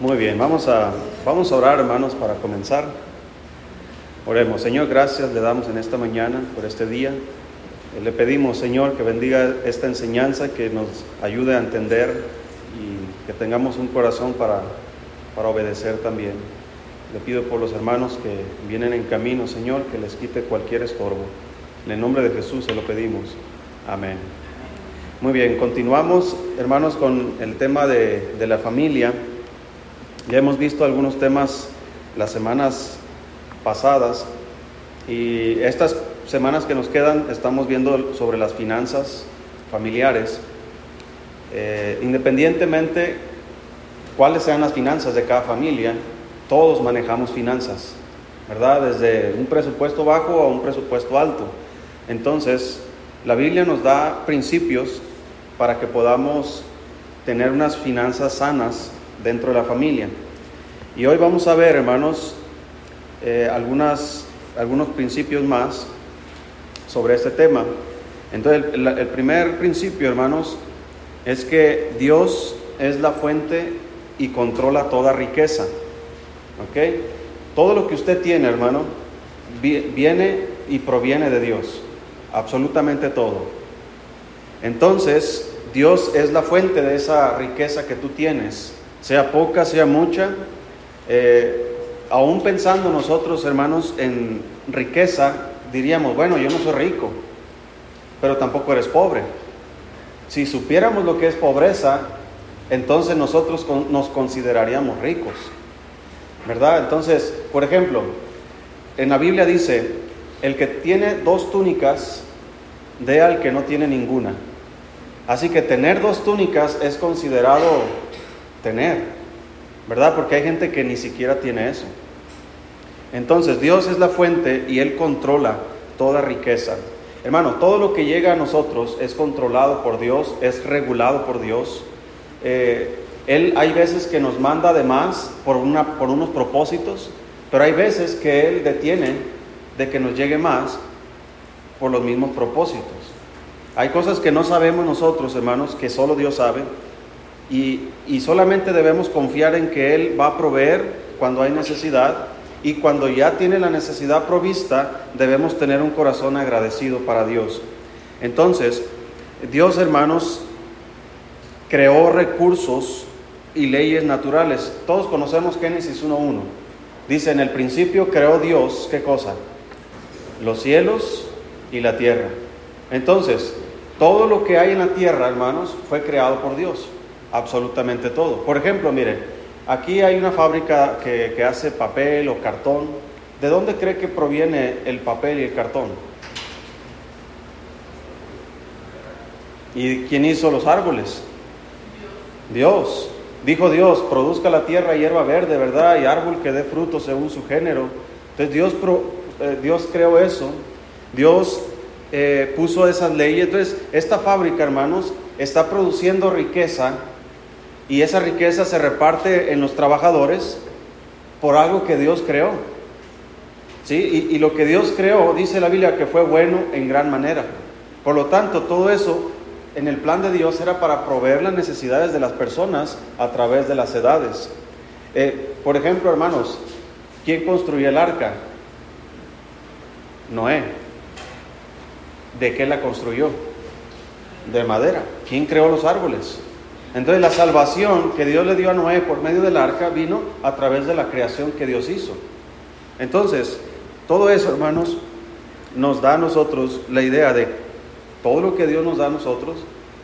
Muy bien, vamos a, vamos a orar hermanos para comenzar. Oremos, Señor, gracias le damos en esta mañana por este día. Le pedimos, Señor, que bendiga esta enseñanza, que nos ayude a entender y que tengamos un corazón para, para obedecer también. Le pido por los hermanos que vienen en camino, Señor, que les quite cualquier estorbo. En el nombre de Jesús se lo pedimos. Amén. Muy bien, continuamos, hermanos, con el tema de, de la familia. Ya hemos visto algunos temas las semanas pasadas y estas semanas que nos quedan estamos viendo sobre las finanzas familiares. Eh, independientemente cuáles sean las finanzas de cada familia, todos manejamos finanzas, ¿verdad? Desde un presupuesto bajo a un presupuesto alto. Entonces, la Biblia nos da principios para que podamos tener unas finanzas sanas dentro de la familia. Y hoy vamos a ver, hermanos, eh, algunos principios más sobre este tema. Entonces, el, el, primer principio, hermanos, es que Dios es la fuente y controla toda riqueza. ¿Ok? Todo lo que usted tiene, hermano, viene y proviene de Dios. Absolutamente todo. Entonces, Dios es la fuente de esa riqueza que tú tienes sea poca, sea mucha, eh, aún pensando nosotros, hermanos, en riqueza, diríamos, bueno, yo no soy rico, pero tampoco eres pobre. Si supiéramos lo que es pobreza, entonces nosotros nos consideraríamos ricos, ¿verdad? Entonces, por ejemplo, en la Biblia dice, el que tiene dos túnicas, dé al que no tiene ninguna. Así que tener dos túnicas es considerado tener, ¿verdad? Porque hay gente que ni siquiera tiene eso. Entonces Dios es la fuente y Él controla toda riqueza. Hermano, todo lo que llega a nosotros es controlado por Dios, es regulado por Dios. Eh, él hay veces que nos manda de más por, una, por unos propósitos, pero hay veces que Él detiene de que nos llegue más por los mismos propósitos. Hay cosas que no sabemos nosotros, hermanos, que solo Dios sabe, y, solamente debemos confiar en que Él va a proveer cuando hay necesidad y cuando ya tiene la necesidad provista, debemos tener un corazón agradecido para Dios. Entonces, Dios, hermanos, creó recursos y leyes naturales. Todos conocemos Génesis 1.1. Dice, en el principio creó Dios, ¿qué cosa? Los cielos y la tierra. Entonces, todo lo que hay en la tierra, hermanos, fue creado por Dios absolutamente todo. Por ejemplo, mire, aquí hay una fábrica que, hace papel o cartón. ¿De dónde cree que proviene el papel y el cartón? ¿Y quién hizo los árboles? Dios. Dijo Dios, produzca la tierra hierba verde, ¿verdad? Y árbol que dé fruto según su género. Entonces Dios, eh, Dios creó eso. Dios eh, puso esas leyes. Entonces, esta fábrica, hermanos, está produciendo riqueza y esa riqueza se reparte en los trabajadores por algo que Dios creó. ¿Sí? Y, lo que Dios creó, dice la Biblia, que fue bueno en gran manera. Por lo tanto, todo eso en el plan de Dios era para proveer las necesidades de las personas a través de las edades. Eh, por ejemplo, hermanos, ¿quién construyó el arca? Noé. ¿De qué la construyó? De madera. ¿Quién creó los árboles? Entonces la salvación que Dios le dio a Noé por medio del arca vino a través de la creación que Dios hizo. Entonces, todo eso, hermanos, nos da a nosotros la idea de todo lo que Dios nos da a nosotros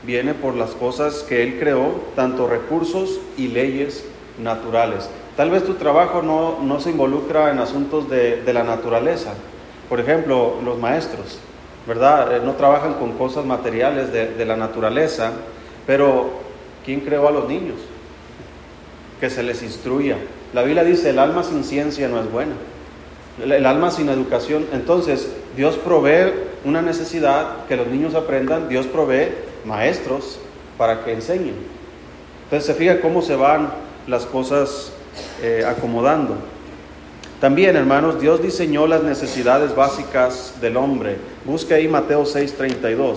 viene por las cosas que Él creó, tanto recursos y leyes naturales. Tal vez tu trabajo no, se involucra en asuntos de, la naturaleza. Por ejemplo, los maestros, ¿verdad? Eh, no trabajan con cosas materiales de, de la naturaleza, pero ¿Quién creó a los niños? Que se les instruya. La Biblia dice, el alma sin ciencia no es buena. El alma sin educación. Entonces, Dios provee una necesidad que los niños aprendan. Dios provee maestros para que enseñen. Entonces, se fija cómo se van las cosas eh, acomodando. También, hermanos, Dios diseñó las necesidades básicas del hombre. Busque ahí Mateo 6:32.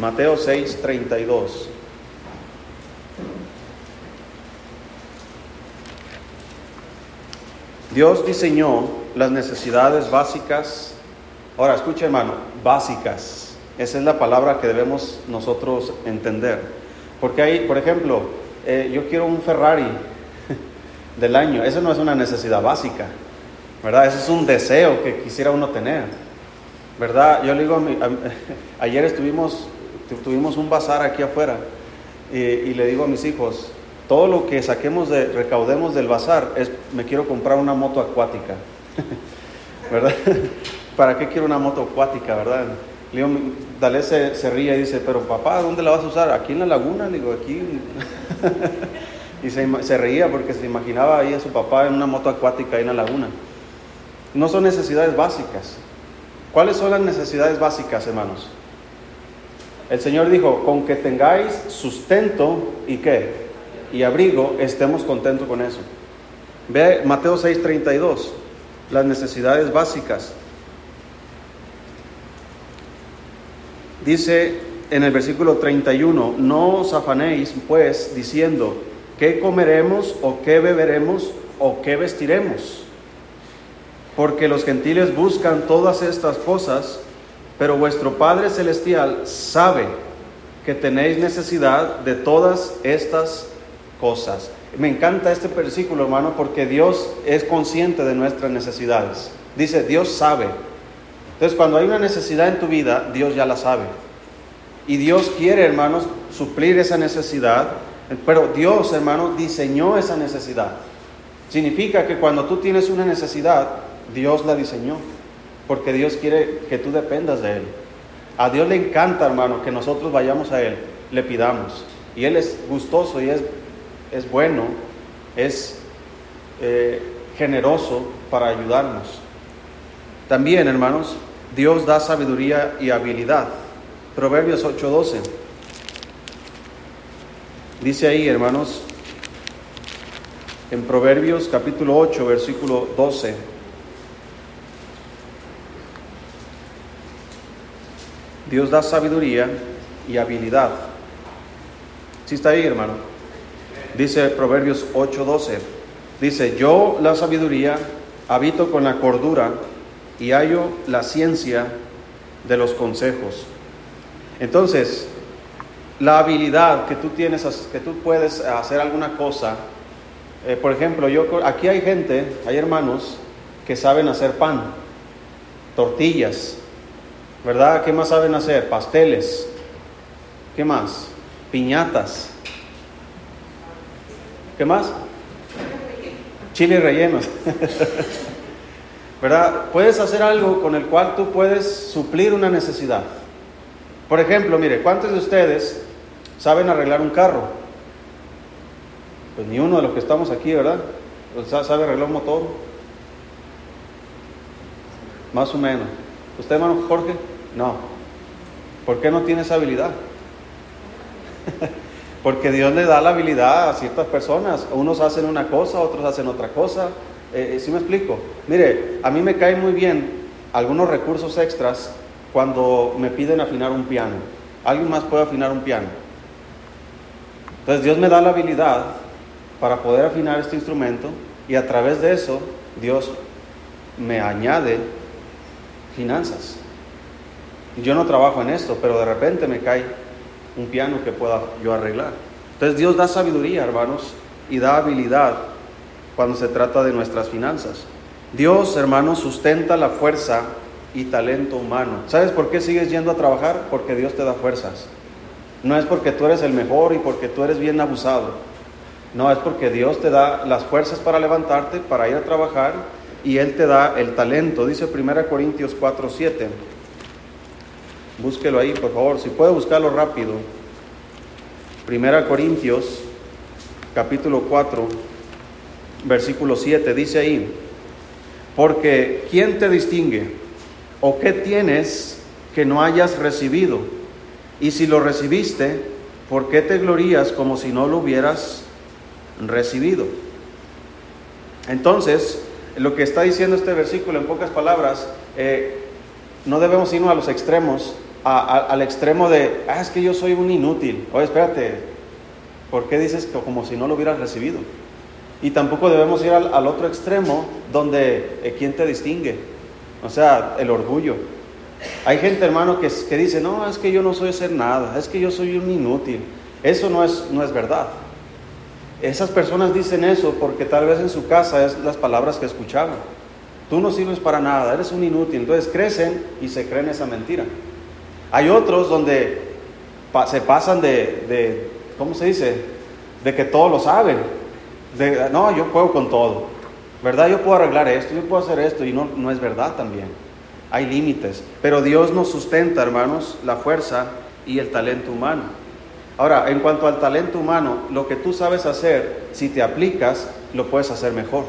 Mateo 6, 32. Dios diseñó las necesidades básicas. Ahora, escucha hermano, básicas. Esa es la palabra que debemos nosotros entender. Porque hay, por ejemplo, eh, yo quiero un Ferrari del año. Eso no es una necesidad básica, ¿verdad? Eso es un deseo que quisiera uno tener, ¿verdad? Yo le digo, a mi, ayer estuvimos tuvimos un bazar aquí afuera y, y le digo a mis hijos, todo lo que saquemos de, recaudemos del bazar, es, me quiero comprar una moto acuática. ¿Verdad? ¿Para qué quiero una moto acuática, verdad? Le Dale se, se, ríe y dice, pero papá, ¿dónde la vas a usar? Aquí en la laguna, digo, aquí. y se, se, reía porque se imaginaba ahí a su papá en una moto acuática ahí en la laguna. No son necesidades básicas. ¿Cuáles son las necesidades básicas, hermanos? El Señor dijo, con que tengáis sustento y qué? y abrigo, estemos contentos con eso. Ve Mateo 6:32, las necesidades básicas. Dice en el versículo 31, no os afanéis pues diciendo, ¿qué comeremos o qué beberemos o qué vestiremos? Porque los gentiles buscan todas estas cosas, pero vuestro Padre Celestial sabe que tenéis necesidad de todas estas cosas. Me encanta este versículo, hermano, porque Dios es consciente de nuestras necesidades. Dice, Dios sabe. Entonces, cuando hay una necesidad en tu vida, Dios ya la sabe. Y Dios quiere, hermanos, suplir esa necesidad. Pero Dios, hermano, diseñó esa necesidad. Significa que cuando tú tienes una necesidad, Dios la diseñó. Porque Dios quiere que tú dependas de Él. A Dios le encanta, hermano, que nosotros vayamos a Él, le pidamos. Y Él es gustoso y es es bueno, es eh, generoso para ayudarnos. También, hermanos, Dios da sabiduría y habilidad. Proverbios 8:12. Dice ahí, hermanos, en Proverbios capítulo 8, versículo 12. Dios da sabiduría y habilidad. ¿Sí está ahí, hermano? Dice Proverbios 8:12, dice, yo la sabiduría habito con la cordura y hallo la ciencia de los consejos. Entonces, la habilidad que tú tienes, que tú puedes hacer alguna cosa, eh, por ejemplo, yo aquí hay gente, hay hermanos que saben hacer pan, tortillas, ¿verdad? ¿Qué más saben hacer? Pasteles, ¿qué más? Piñatas, ¿Qué más? Chile rellenos. ¿Verdad? Puedes hacer algo con el cual tú puedes suplir una necesidad. Por ejemplo, mire, ¿cuántos de ustedes saben arreglar un carro? Pues ni uno de los que estamos aquí, ¿verdad? ¿Sabe arreglar un motor? Más o menos. ¿Usted, hermano Jorge? No. ¿Por qué no tiene esa habilidad? Porque Dios le da la habilidad a ciertas personas. Unos hacen una cosa, otros hacen otra cosa. Eh, eh, ¿Sí me explico? Mire, a mí me caen muy bien algunos recursos extras cuando me piden afinar un piano. ¿Alguien más puede afinar un piano? Entonces Dios me da la habilidad para poder afinar este instrumento y a través de eso Dios me añade finanzas. Yo no trabajo en esto, pero de repente me cae un piano que pueda yo arreglar. Entonces Dios da sabiduría, hermanos, y da habilidad cuando se trata de nuestras finanzas. Dios, hermanos, sustenta la fuerza y talento humano. ¿Sabes por qué sigues yendo a trabajar? Porque Dios te da fuerzas. No es porque tú eres el mejor y porque tú eres bien abusado. No, es porque Dios te da las fuerzas para levantarte, para ir a trabajar y Él te da el talento. Dice 1 Corintios 4, 7. Búsquelo ahí, por favor. Si puede buscarlo rápido. Primera Corintios, capítulo 4, versículo 7, dice ahí, porque ¿quién te distingue? ¿O qué tienes que no hayas recibido? Y si lo recibiste, ¿por qué te glorías como si no lo hubieras recibido? Entonces, lo que está diciendo este versículo en pocas palabras, eh, no debemos irnos a los extremos al extremo de, ah, es que yo soy un inútil. Oye, espérate, ¿por qué dices que como si no lo hubieras recibido? Y tampoco debemos ir al, otro extremo donde eh, quién te distingue, o sea, el orgullo. Hay gente, hermano, que, que dice, no, es que yo no soy hacer nada, es que yo soy un inútil. Eso no es, no es verdad. Esas personas dicen eso porque tal vez en su casa es las palabras que escuchaban. Tú no sirves para nada, eres un inútil. Entonces crecen y se creen esa mentira. Hay otros donde se pasan de, de, ¿cómo se dice? De que todo lo saben. No, yo puedo con todo. ¿Verdad? Yo puedo arreglar esto, yo puedo hacer esto. Y no, no es verdad también. Hay límites. Pero Dios nos sustenta, hermanos, la fuerza y el talento humano. Ahora, en cuanto al talento humano, lo que tú sabes hacer, si te aplicas, lo puedes hacer mejor.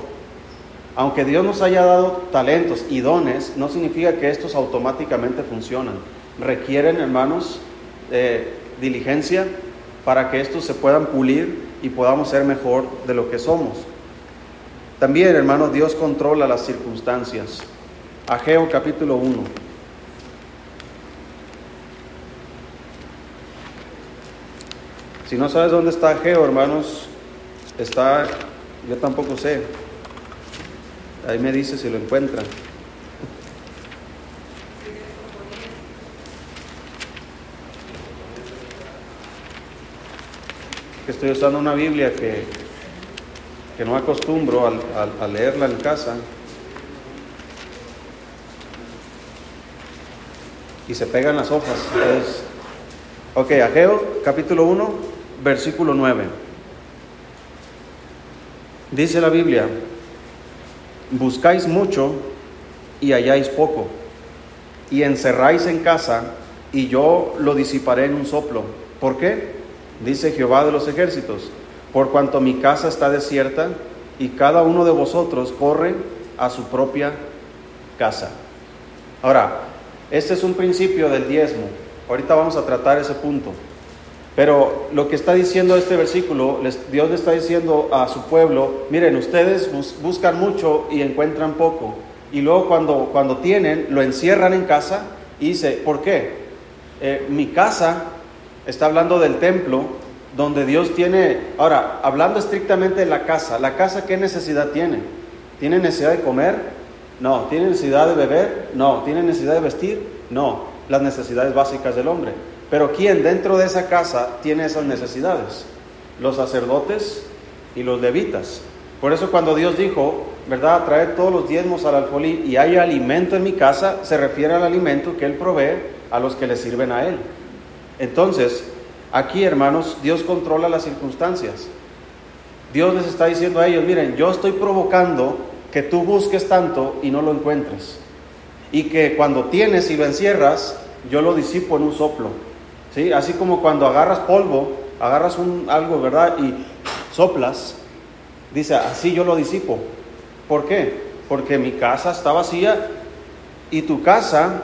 Aunque Dios nos haya dado talentos y dones, no significa que estos automáticamente funcionan. Requieren, hermanos, eh, diligencia para que estos se puedan pulir y podamos ser mejor de lo que somos. También, hermanos, Dios controla las circunstancias. Ageo capítulo 1. Si no sabes dónde está Geo, hermanos, está, yo tampoco sé. Ahí me dice si lo encuentran. Estoy usando una Biblia que, que no acostumbro a, leerla en casa. Y se pegan las hojas. ok, Ageo capítulo 1, versículo 9. Dice la Biblia, buscáis mucho y halláis poco, y encerráis en casa, y yo lo disiparé en un soplo. ¿Por qué? Dice Jehová de los ejércitos, por cuanto mi casa está desierta, y cada uno de vosotros corre a su propia casa. Ahora, este es un principio del diezmo. Ahorita vamos a tratar ese punto. Pero lo que está diciendo este versículo, Dios le está diciendo a su pueblo, miren, ustedes buscan mucho y encuentran poco. Y luego cuando, cuando tienen, lo encierran en casa y dice, ¿por qué? Eh, mi casa, está hablando del templo, donde Dios tiene, ahora, hablando estrictamente de la casa, ¿la casa qué necesidad tiene? ¿Tiene necesidad de comer? No. ¿Tiene necesidad de beber? No. ¿Tiene necesidad de vestir? No. Las necesidades básicas del hombre. Pero ¿quién dentro de esa casa tiene esas necesidades? Los sacerdotes y los levitas. Por eso cuando Dios dijo, ¿verdad? Traer todos los diezmos al alfolí y hay alimento en mi casa, se refiere al alimento que Él provee a los que le sirven a Él. Entonces, aquí hermanos, Dios controla las circunstancias. Dios les está diciendo a ellos, miren, yo estoy provocando que tú busques tanto y no lo encuentres. Y que cuando tienes y lo encierras, yo lo disipo en un soplo. ¿sí? Así como cuando agarras polvo, agarras un, algo, ¿verdad? Y soplas, dice, así yo lo disipo. ¿Por qué? Porque mi casa está vacía y tu casa,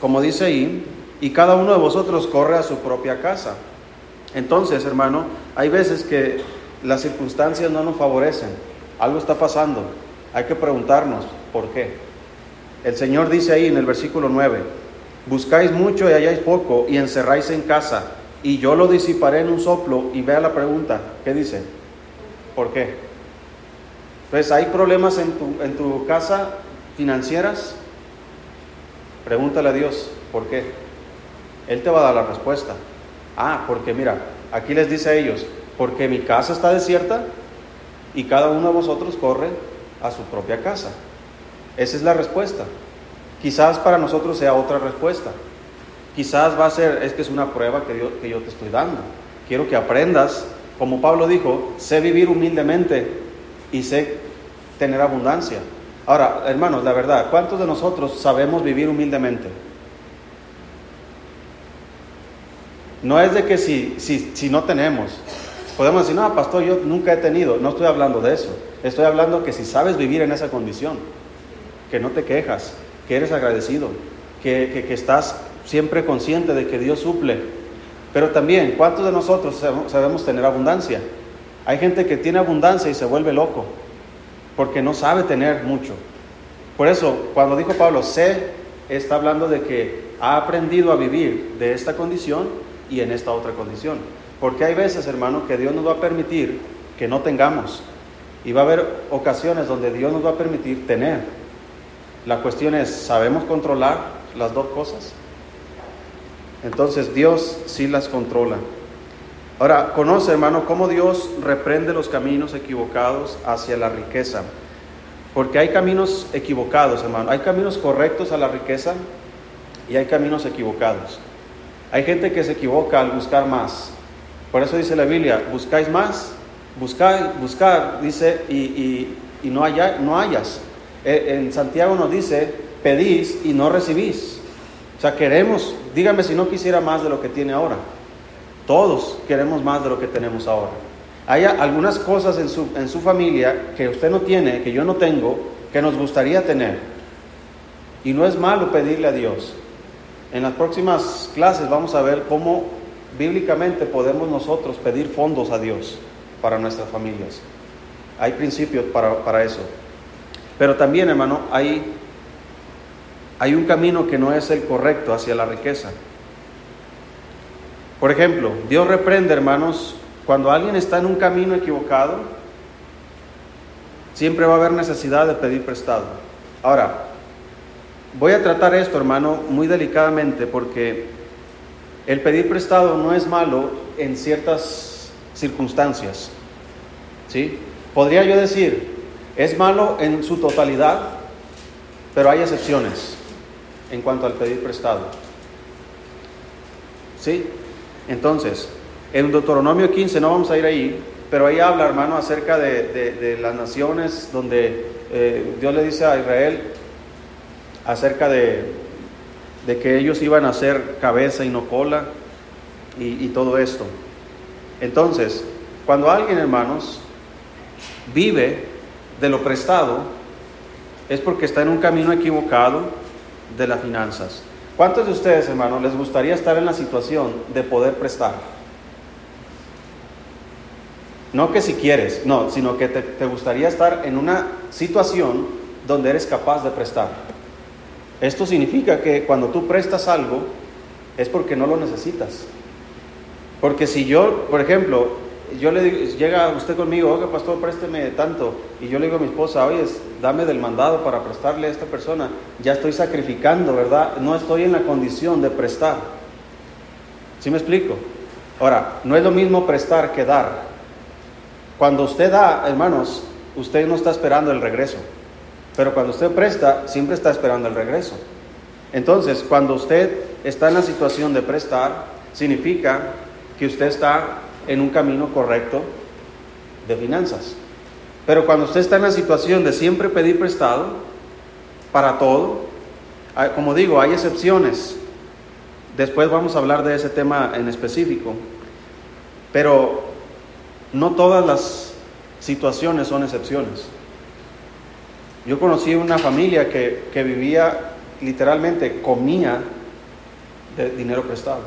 como dice ahí, y cada uno de vosotros corre a su propia casa. Entonces, hermano, hay veces que las circunstancias no nos favorecen. Algo está pasando. Hay que preguntarnos por qué. El Señor dice ahí en el versículo 9, Buscáis mucho y halláis poco y encerráis en casa y yo lo disiparé en un soplo y vea la pregunta, ¿qué dice? ¿Por qué? Entonces, ¿hay problemas en tu, en tu casa financieras? Pregúntale a Dios, ¿por qué? Él te va a dar la respuesta. Ah, porque mira, aquí les dice a ellos, porque mi casa está desierta y cada uno de vosotros corre a su propia casa. Esa es la respuesta. Quizás para nosotros sea otra respuesta. Quizás va a ser, es que es una prueba que yo, que yo te estoy dando. Quiero que aprendas, como Pablo dijo, sé vivir humildemente y sé tener abundancia. Ahora, hermanos, la verdad, ¿cuántos de nosotros sabemos vivir humildemente? No es de que si, si, si no tenemos, podemos decir, no, pastor, yo nunca he tenido. No estoy hablando de eso. Estoy hablando que si sabes vivir en esa condición, que no te quejas, que eres agradecido, que, estás siempre consciente de que Dios suple. Pero también, ¿cuántos de nosotros sabemos tener abundancia? Hay gente que tiene abundancia y se vuelve loco, porque no sabe tener mucho. Por eso, cuando dijo Pablo, sé, está hablando de que ha aprendido a vivir de esta condición y en esta otra condición. Porque hay veces, hermano, que Dios nos va a permitir que no tengamos. Y va a haber ocasiones donde Dios nos va a permitir tener. La cuestión es, ¿sabemos controlar las dos cosas? Entonces Dios sí las controla. Ahora, conoce, hermano, cómo Dios reprende los caminos equivocados hacia la riqueza. Porque hay caminos equivocados, hermano. Hay caminos correctos a la riqueza y hay caminos equivocados. Hay gente que se equivoca al buscar más. Por eso dice la Biblia, buscáis más, buscáis, buscar, dice, y, no, haya, no hayas. Eh, en Santiago nos dice, pedís y no recibís. O sea, queremos, dígame si no quisiera más de lo que tiene ahora. Todos queremos más de lo que tenemos ahora. Hay algunas cosas en su, en su familia que usted no tiene, que yo no tengo, que nos gustaría tener. Y no es malo pedirle a Dios. En las próximas clases vamos a ver cómo bíblicamente podemos nosotros pedir fondos a Dios para nuestras familias. Hay principios para, para eso. Pero también, hermano, hay, hay un camino que no es el correcto hacia la riqueza. Por ejemplo, Dios reprende, hermanos, cuando alguien está en un camino equivocado, siempre va a haber necesidad de pedir prestado. Ahora, voy a tratar esto, hermano, muy delicadamente porque el pedir prestado no es malo en ciertas circunstancias. ¿Sí? Podría yo decir, es malo en su totalidad, pero hay excepciones en cuanto al pedir prestado. ¿Sí? Entonces, en Deuteronomio 15, no vamos a ir ahí, pero ahí habla, hermano, acerca de, las naciones donde eh, Dios le dice a Israel acerca de, que ellos iban a ser cabeza y no cola y, todo esto. Entonces, cuando alguien, hermanos, vive de lo prestado, es porque está en un camino equivocado de las finanzas. ¿Cuántos de ustedes, hermanos, les gustaría estar en la situación de poder prestar? No que si quieres, no, sino que te, gustaría estar en una situación donde eres capaz de prestar. Esto significa que cuando tú prestas algo es porque no lo necesitas. Porque si yo, por ejemplo, yo le llega usted conmigo, oiga pastor, présteme tanto, y yo le digo a mi esposa, oye, dame del mandado para prestarle a esta persona, ya estoy sacrificando, ¿verdad? No estoy en la condición de prestar. ¿Sí me explico? Ahora, no es lo mismo prestar que dar. Cuando usted da, hermanos, usted no está esperando el regreso, pero cuando usted presta, siempre está esperando el regreso. Entonces, cuando usted está en la situación de prestar, significa que usted está en un camino correcto de finanzas. Pero cuando usted está en la situación de siempre pedir prestado para todo, como digo, hay excepciones. Después vamos a hablar de ese tema en específico. Pero no todas las situaciones son excepciones. Yo conocí una familia que, que vivía literalmente, comía de dinero prestado.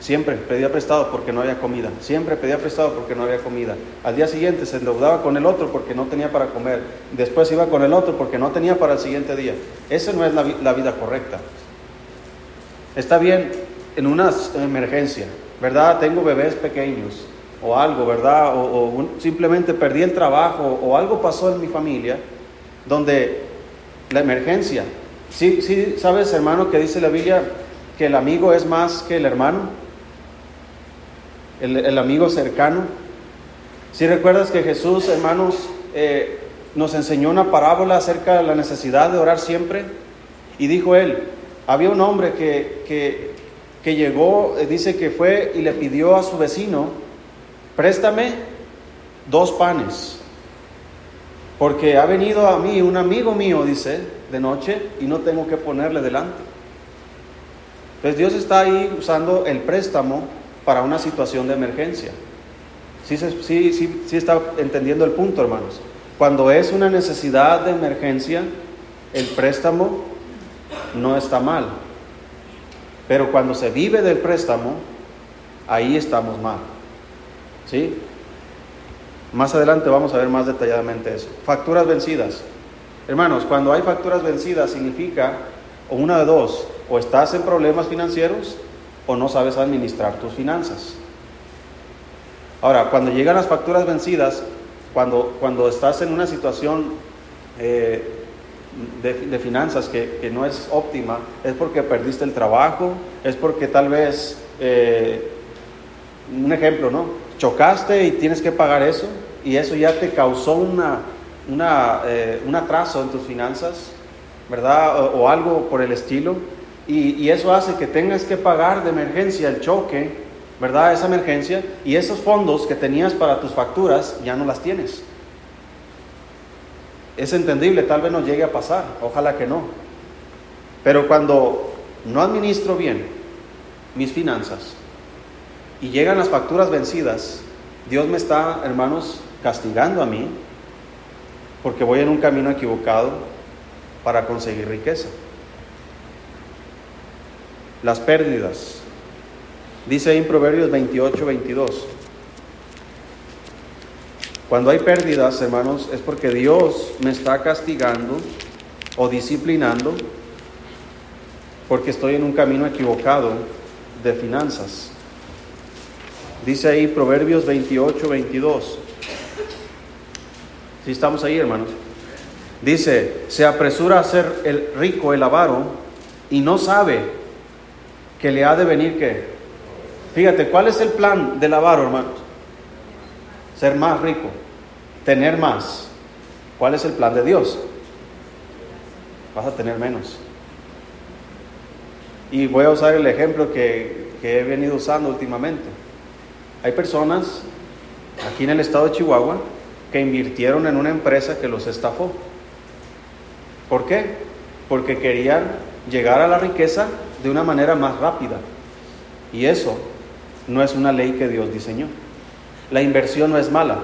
Siempre pedía prestado porque no había comida. Siempre pedía prestado porque no había comida. Al día siguiente se endeudaba con el otro porque no tenía para comer. Después iba con el otro porque no tenía para el siguiente día. Esa no es la, vida correcta. Está bien en una emergencia, ¿verdad? Tengo bebés pequeños o algo, ¿verdad? O, simplemente perdí el trabajo o algo pasó en mi familia donde la emergencia. Sí, sí, sabes, hermano, que dice la Biblia que el amigo es más que el hermano el, amigo cercano. Si recuerdas que Jesús, hermanos, eh, nos enseñó una parábola acerca de la necesidad de orar siempre, y dijo él, había un hombre que, que, que llegó, eh, dice que fue y le pidió a su vecino, préstame dos panes, porque ha venido a mí un amigo mío, dice, de noche, y no tengo que ponerle delante. Entonces Dios está ahí usando el préstamo para una situación de emergencia. Sí, sí, sí, sí está entendiendo el punto, hermanos. Cuando es una necesidad de emergencia, el préstamo no está mal. Pero cuando se vive del préstamo, ahí estamos mal. ¿Sí? Más adelante vamos a ver más detalladamente eso. Facturas vencidas. Hermanos, cuando hay facturas vencidas significa o una de dos, o estás en problemas financieros o no sabes administrar tus finanzas. Ahora, cuando llegan las facturas vencidas, cuando, cuando estás en una situación eh, de, finanzas que, no es óptima, es porque perdiste el trabajo, es porque tal vez, eh, un ejemplo, ¿no? Chocaste y tienes que pagar eso y eso ya te causó una, una, eh, un atraso en tus finanzas, ¿verdad? O, algo por el estilo. Y, y, eso hace que tengas que pagar de emergencia el choque, ¿verdad? Esa emergencia. Y esos fondos que tenías para tus facturas ya no las tienes. Es entendible, tal vez no llegue a pasar, ojalá que no. Pero cuando no administro bien mis finanzas y llegan las facturas vencidas, Dios me está, hermanos, castigando a mí porque voy en un camino equivocado para conseguir riqueza. Las pérdidas. Dice en Proverbios 28, 22. Cuando hay pérdidas, hermanos, es porque Dios me está castigando o disciplinando porque estoy en un camino equivocado de finanzas. Dice ahí Proverbios 28, 22. Si estamos ahí, hermanos. Dice, se apresura a ser el rico, el avaro, y no sabe que le ha de venir que. Fíjate, ¿cuál es el plan del avaro, hermanos? Ser más rico, tener más. ¿Cuál es el plan de Dios? Vas a tener menos. Y voy a usar el ejemplo que, que he venido usando últimamente. Hay personas aquí en el estado de Chihuahua que invirtieron en una empresa que los estafó. ¿Por qué? Porque querían llegar a la riqueza de una manera más rápida. Y eso no es una ley que Dios diseñó. La inversión no es mala.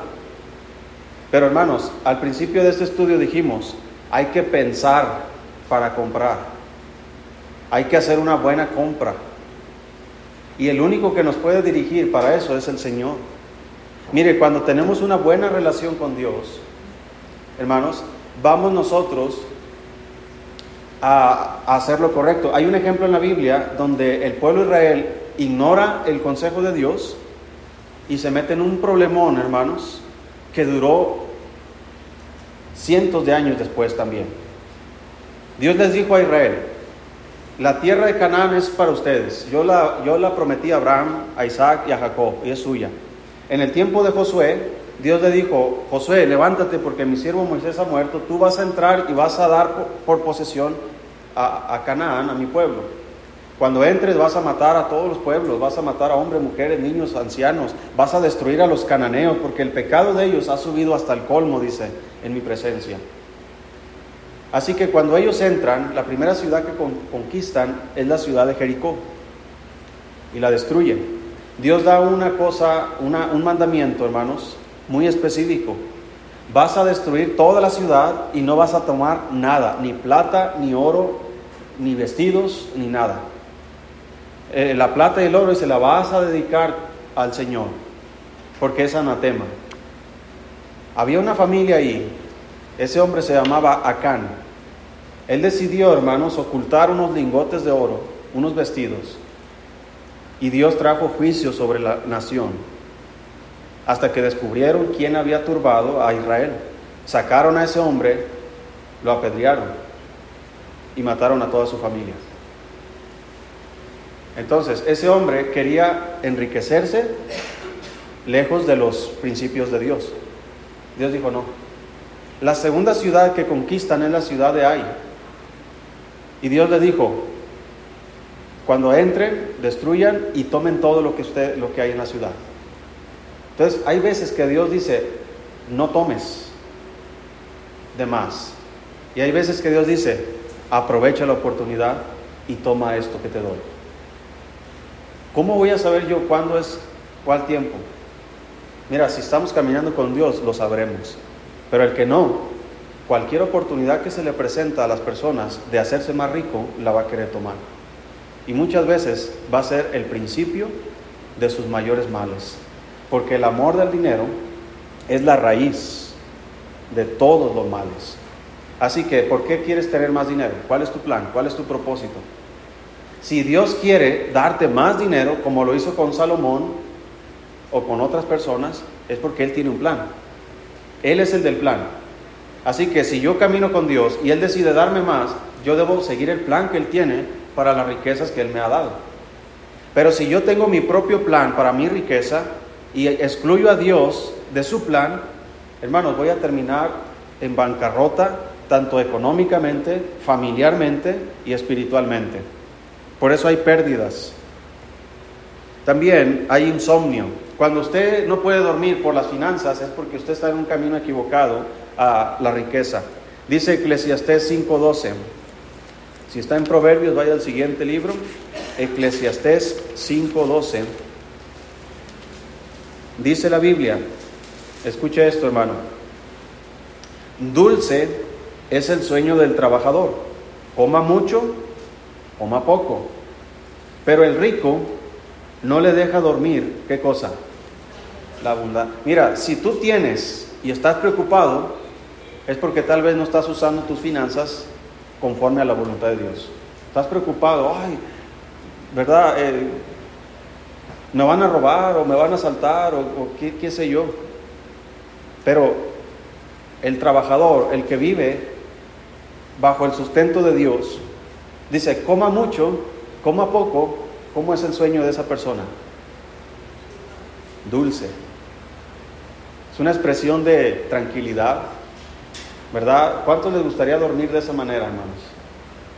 Pero hermanos, al principio de este estudio dijimos, hay que pensar para comprar. Hay que hacer una buena compra. Y el único que nos puede dirigir para eso es el Señor. Mire, cuando tenemos una buena relación con Dios, hermanos, vamos nosotros a, hacer lo correcto. Hay un ejemplo en la Biblia donde el pueblo de Israel ignora el consejo de Dios y se mete en un problemón, hermanos, que duró cientos de años después también. Dios les dijo a Israel, la tierra de Canaán es para ustedes. Yo la, yo la prometí a Abraham, a Isaac y a Jacob, y es suya. En el tiempo de Josué, Dios le dijo, Josué, levántate porque mi siervo Moisés ha muerto, tú vas a entrar y vas a dar por, posesión a, a Canaán, a mi pueblo. Cuando entres vas a matar a todos los pueblos, vas a matar a hombres, mujeres, niños, ancianos, vas a destruir a los cananeos, porque el pecado de ellos ha subido hasta el colmo, dice, en mi presencia. Así que cuando ellos entran, la primera ciudad que conquistan es la ciudad de Jericó y la destruyen. Dios da una cosa, un mandamiento, hermanos, muy específico. Vas a destruir toda la ciudad y no vas a tomar nada, ni plata, ni oro, ni vestidos, ni nada. Eh, la plata y el oro se la vas a dedicar al Señor, porque es anatema. Había una familia ahí, ese hombre se llamaba Acán. Él decidió, hermanos, ocultar unos lingotes de oro, unos vestidos y Dios trajo juicio sobre la nación hasta que descubrieron quién había turbado a Israel. Sacaron a ese hombre, lo apedrearon y mataron a toda su familia. Entonces, ese hombre quería enriquecerse lejos de los principios de Dios. Dios dijo no. La segunda ciudad que conquistan es la ciudad de Ai. Y Dios le dijo, cuando entren, destruyan y tomen todo lo que, usted, lo que hay en la ciudad. Entonces, hay veces que Dios dice, no tomes de más. Y hay veces que Dios dice, aprovecha la oportunidad y toma esto que te doy. ¿Cómo voy a saber yo cuándo es cuál tiempo? Mira, si estamos caminando con Dios, lo sabremos. Pero el que no, cualquier oportunidad que se le presenta a las personas de hacerse más rico, la va a querer tomar. Y muchas veces va a ser el principio de sus mayores males. Porque el amor del dinero es la raíz de todos los males. Así que, ¿por qué quieres tener más dinero? ¿Cuál es tu plan? ¿Cuál es tu propósito? Si Dios quiere darte más dinero, como lo hizo con Salomón o con otras personas, es porque Él tiene un plan. Él es el del plan. Así que si yo camino con Dios y Él decide darme más, yo debo seguir el plan que Él tiene para las riquezas que Él me ha dado. Pero si yo tengo mi propio plan para mi riqueza y excluyo a Dios de su plan, hermanos, voy a terminar en bancarrota, tanto económicamente, familiarmente y espiritualmente. Por eso hay pérdidas. También hay insomnio. Cuando usted no puede dormir por las finanzas es porque usted está en un camino equivocado a la riqueza. Dice Eclesiastés 5:12. Si está en Proverbios, vaya al siguiente libro, Eclesiastés 5:12. Dice la Biblia, escuche esto hermano, dulce es el sueño del trabajador, coma mucho, coma poco, pero el rico no le deja dormir, ¿qué cosa? La abundancia. Mira, si tú tienes y estás preocupado, es porque tal vez no estás usando tus finanzas conforme a la voluntad de Dios. Estás preocupado, ay, ¿verdad? Eh, me van a robar o me van a asaltar o, qué, qué sé yo. Pero el trabajador, el que vive bajo el sustento de Dios, dice, coma mucho, coma poco, ¿cómo es el sueño de esa persona? Dulce. Es una expresión de tranquilidad, ¿verdad? ¿Cuántos les gustaría dormir de esa manera, hermanos?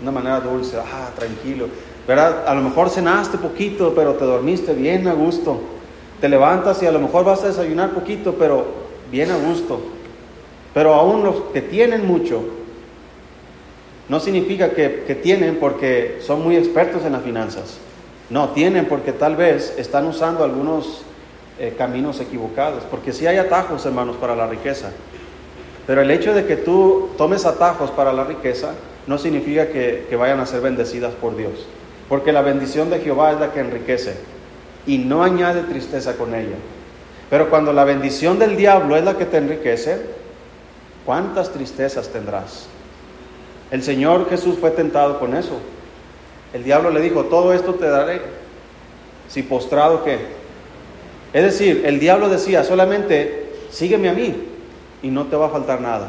Una manera dulce, ah, tranquilo. ¿Verdad? A lo mejor cenaste poquito, pero te dormiste bien a gusto. Te levantas y a lo mejor vas a desayunar poquito, pero bien a gusto. Pero aún los que tienen mucho, no significa que, tienen porque son muy expertos en las finanzas. No, tienen porque tal vez están usando algunos eh, caminos equivocados. Porque si hay atajos, hermanos, para la riqueza. Pero el hecho de que tú tomes atajos para la riqueza no significa que, vayan a ser bendecidas por Dios. Porque la bendición de Jehová es la que enriquece y no añade tristeza con ella. Pero cuando la bendición del diablo es la que te enriquece, ¿cuántas tristezas tendrás? El Señor Jesús fue tentado con eso. El diablo le dijo, todo esto te daré. Si postrado, ¿qué? Es decir, el diablo decía, solamente sígueme a mí y no te va a faltar nada.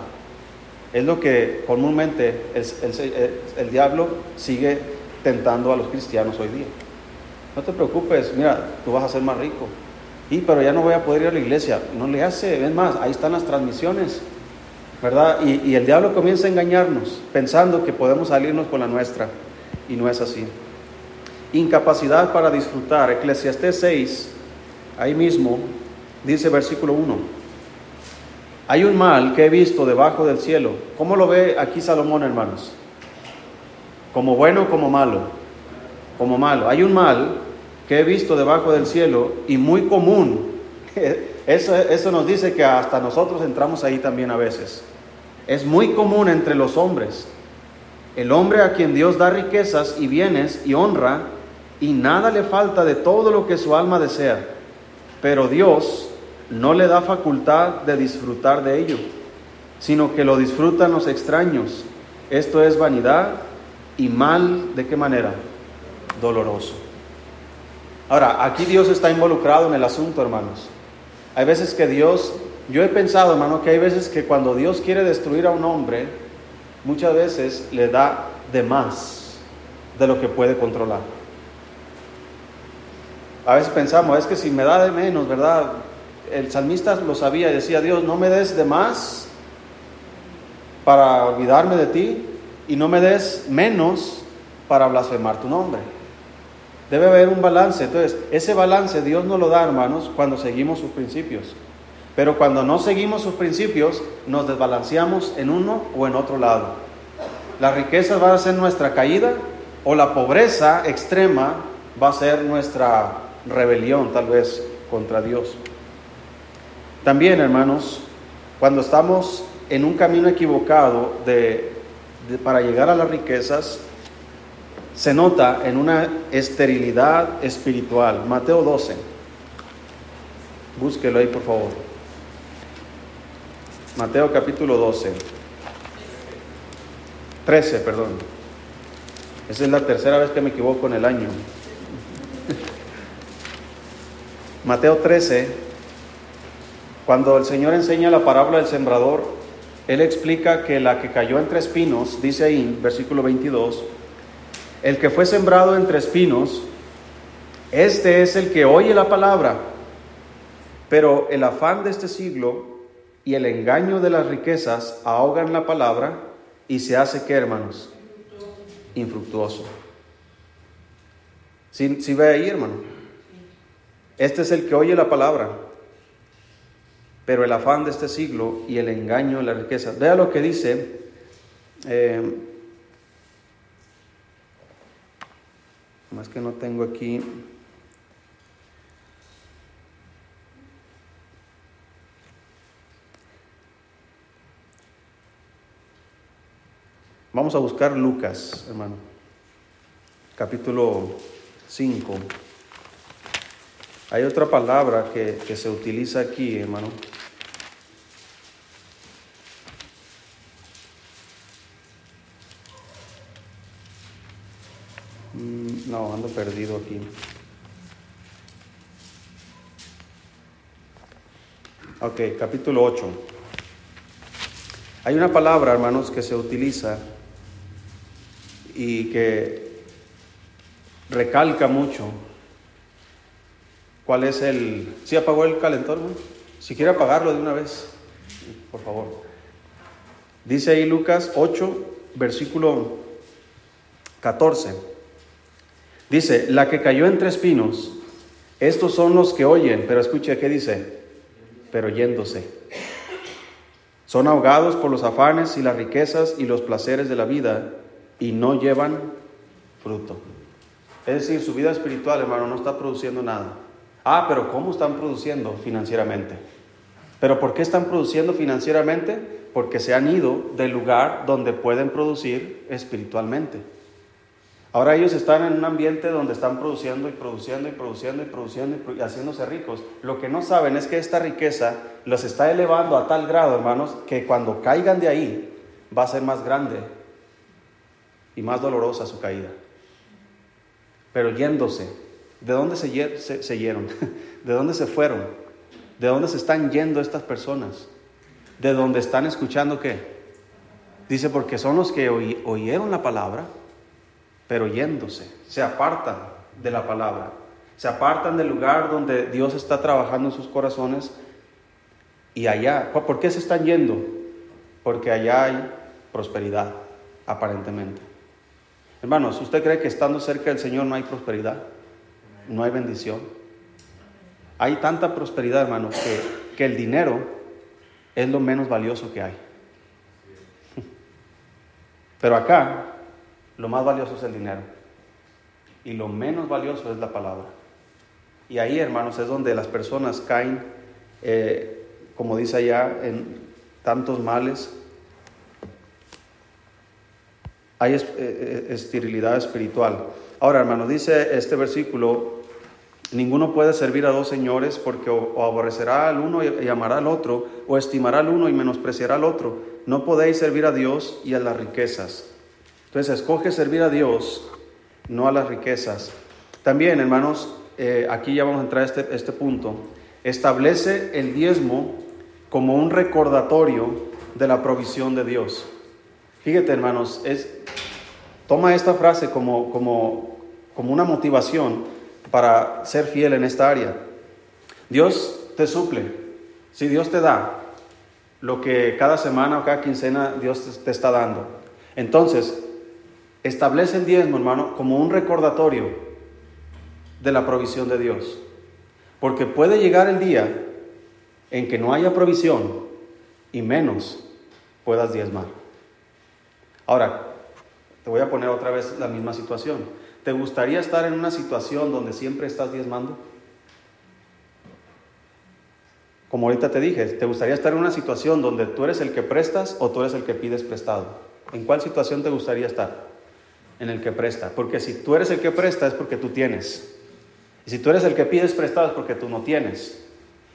Es lo que comúnmente el, diablo sigue tentando a los cristianos hoy día. No te preocupes, mira, tú vas a ser más rico. Y pero ya no voy a poder ir a la iglesia. No le hace, ven más, ahí están las transmisiones, ¿verdad? Y, y el diablo comienza a engañarnos, pensando que podemos salirnos con la nuestra. Y no es así. Incapacidad para disfrutar. Eclesiastés 6, ahí mismo, dice versículo 1. Hay un mal que he visto debajo del cielo. ¿Cómo lo ve aquí Salomón, hermanos? ¿Como bueno o como malo? Como malo. Hay un mal que he visto debajo del cielo y muy común. Eso, eso nos dice que hasta nosotros entramos ahí también a veces. Es muy común entre los hombres. El hombre a quien Dios da riquezas y bienes y honra y nada le falta de todo lo que su alma desea. Pero Dios no le da facultad de disfrutar de ello, sino que lo disfrutan los extraños. Esto es vanidad y mal, ¿de qué manera? Doloroso. Ahora, aquí Dios está involucrado en el asunto, hermanos. Hay veces que Dios, yo he pensado, hermano, que hay veces que cuando Dios quiere destruir a un hombre, muchas veces le da de más de lo que puede controlar. A veces pensamos, es que si me da de menos, ¿verdad? El salmista lo sabía y decía, Dios, no me des de más para olvidarme de ti y no me des menos para blasfemar tu nombre. Debe haber un balance. Entonces, ese balance Dios nos lo da, hermanos, cuando seguimos sus principios. Pero cuando no seguimos sus principios, nos desbalanceamos en uno o en otro lado. La riqueza va a ser nuestra caída o la pobreza extrema va a ser nuestra rebelión, tal vez, contra Dios. También, hermanos, cuando estamos en un camino equivocado de, para llegar a las riquezas, se nota en una esterilidad espiritual. Mateo 12. Búsquelo ahí, por favor. Mateo capítulo 12. 13, perdón. Esa es la tercera vez que me equivoco en el año. Mateo 13, Cuando el Señor enseña la parábola del sembrador, Él explica que la que cayó entre espinos, dice ahí, versículo 22, el que fue sembrado entre espinos, este es el que oye la palabra, pero el afán de este siglo y el engaño de las riquezas ahogan la palabra y se hace que, hermanos, infructuoso. Si ve ahí, hermano? Este es el que oye la palabra, pero el afán de este siglo y el engaño de la riqueza. Vea lo que dice. Eh, más que no tengo aquí. Vamos a buscar Lucas, hermano. Capítulo 5. Hay otra palabra que, que se utiliza aquí, hermano. Mm, no, ando perdido aquí. Ok, capítulo 8. Hay una palabra, hermanos, que se utiliza y que recalca mucho cuál es el... ¿Sí apagó el calentón? Si quiere apagarlo de una vez, por favor. Dice ahí Lucas 8, versículo 14. Dice, la que cayó entre espinos, estos son los que oyen, pero escuche qué dice, pero yéndose. Son ahogados por los afanes y las riquezas y los placeres de la vida y no llevan fruto. Es decir, su vida espiritual, hermano, no está produciendo nada. Ah, pero ¿cómo están produciendo financieramente? ¿Pero por qué están produciendo financieramente? Porque se han ido del lugar donde pueden producir espiritualmente. Ahora ellos están en un ambiente donde están produciendo y produciendo y produciendo y produciendo y, haciéndose ricos. Lo que no saben es que esta riqueza los está elevando a tal grado, hermanos, que cuando caigan de ahí va a ser más grande y más dolorosa su caída. Pero yéndose, ¿de dónde se, se, ¿De dónde se fueron? ¿De dónde se están yendo estas personas? ¿De dónde están escuchando qué? Dice, porque son los que oyeron la palabra, pero yéndose, se apartan de la palabra, se apartan del lugar donde Dios está trabajando en sus corazones y allá, ¿por qué se están yendo? Porque allá hay prosperidad, aparentemente. Hermanos, ¿usted cree que estando cerca del Señor no hay prosperidad? No hay bendición. Hay tanta prosperidad, hermanos, que, que el dinero es lo menos valioso que hay. Pero acá, lo más valioso es el dinero. Y lo menos valioso es la palabra. Y ahí, hermanos, es donde las personas caen, eh, como dice allá, en tantos males hay eh, eh, esterilidad espiritual. Ahora, hermano, dice este versículo, ninguno puede servir a dos señores porque o, aborrecerá al uno y, amará al otro, o estimará al uno y menospreciará al otro. No podéis servir a Dios y a las riquezas. Entonces, escoge servir a Dios, no a las riquezas. También, hermanos, eh, aquí ya vamos a entrar a este, este punto. Establece el diezmo como un recordatorio de la provisión de Dios. Fíjate, hermanos, es, toma esta frase como, como, como una motivación para ser fiel en esta área. Dios te suple. Si Dios te da lo que cada semana o cada quincena Dios te está dando. Entonces, establece el diezmo, hermano, como un recordatorio de la provisión de Dios. Porque puede llegar el día en que no haya provisión y menos puedas diezmar. Ahora, te voy a poner otra vez la misma situación. ¿Te gustaría estar en una situación donde siempre estás diezmando? Como ahorita te dije, ¿te gustaría estar en una situación donde tú eres el que prestas o tú eres el que pides prestado? ¿En cuál situación te gustaría estar? En el que presta. Porque si tú eres el que presta es porque tú tienes. Y si tú eres el que pides prestado es porque tú no tienes.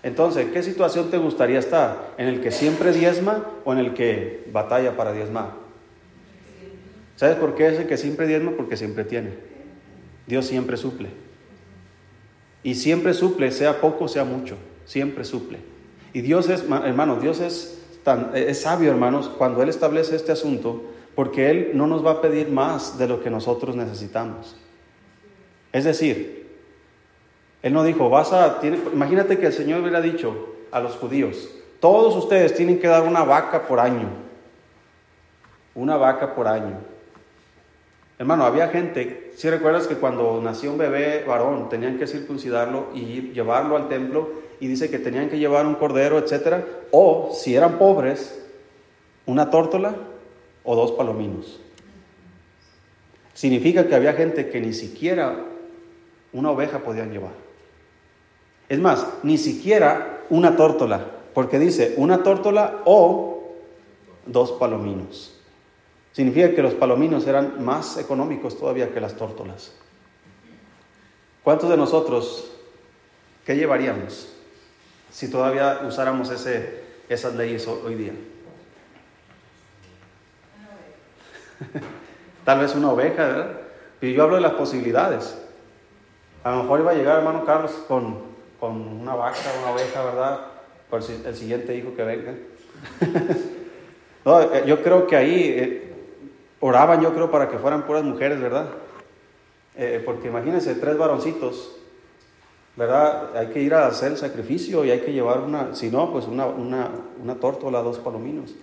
Entonces, ¿qué situación te gustaría estar? ¿En el que siempre diezma o en el que batalla para diezmar? ¿Sabes por qué es el que siempre diezma? Porque siempre tiene. Dios siempre suple. Y siempre suple, sea poco, sea mucho. Siempre suple. Y Dios es, hermano, Dios es, tan, es sabio, hermanos, cuando Él establece este asunto, porque Él no nos va a pedir más de lo que nosotros necesitamos. Es decir, Él no dijo, vas a, imagínate que el Señor hubiera dicho a los judíos, todos ustedes tienen que dar una vaca por año, una vaca por año. Hermano, había gente, si recuerdas que cuando nació un bebé varón tenían que circuncidarlo y llevarlo al templo y dice que tenían que llevar un cordero, etcétera, o si eran pobres, una tórtola o dos palominos. Significa que había gente que ni siquiera una oveja podían llevar. Es más, ni siquiera una tórtola, porque dice una tórtola o dos palominos. Significa que los palominos eran más económicos todavía que las tórtolas. ¿Cuántos de nosotros qué llevaríamos si todavía usáramos ese, esas leyes hoy día? Tal vez una oveja, ¿verdad? Pero yo hablo de las posibilidades. A lo mejor iba a llegar hermano Carlos con, con una vaca, una oveja, ¿verdad? Por el siguiente hijo que venga. no, eh, yo creo que ahí eh, oraban, yo creo, para que fueran puras mujeres, ¿verdad? Eh, porque imagínense, tres varoncitos, ¿verdad? Hay que ir a hacer el sacrificio y hay que llevar una, si no, pues una, una, una tórtola, dos palominos.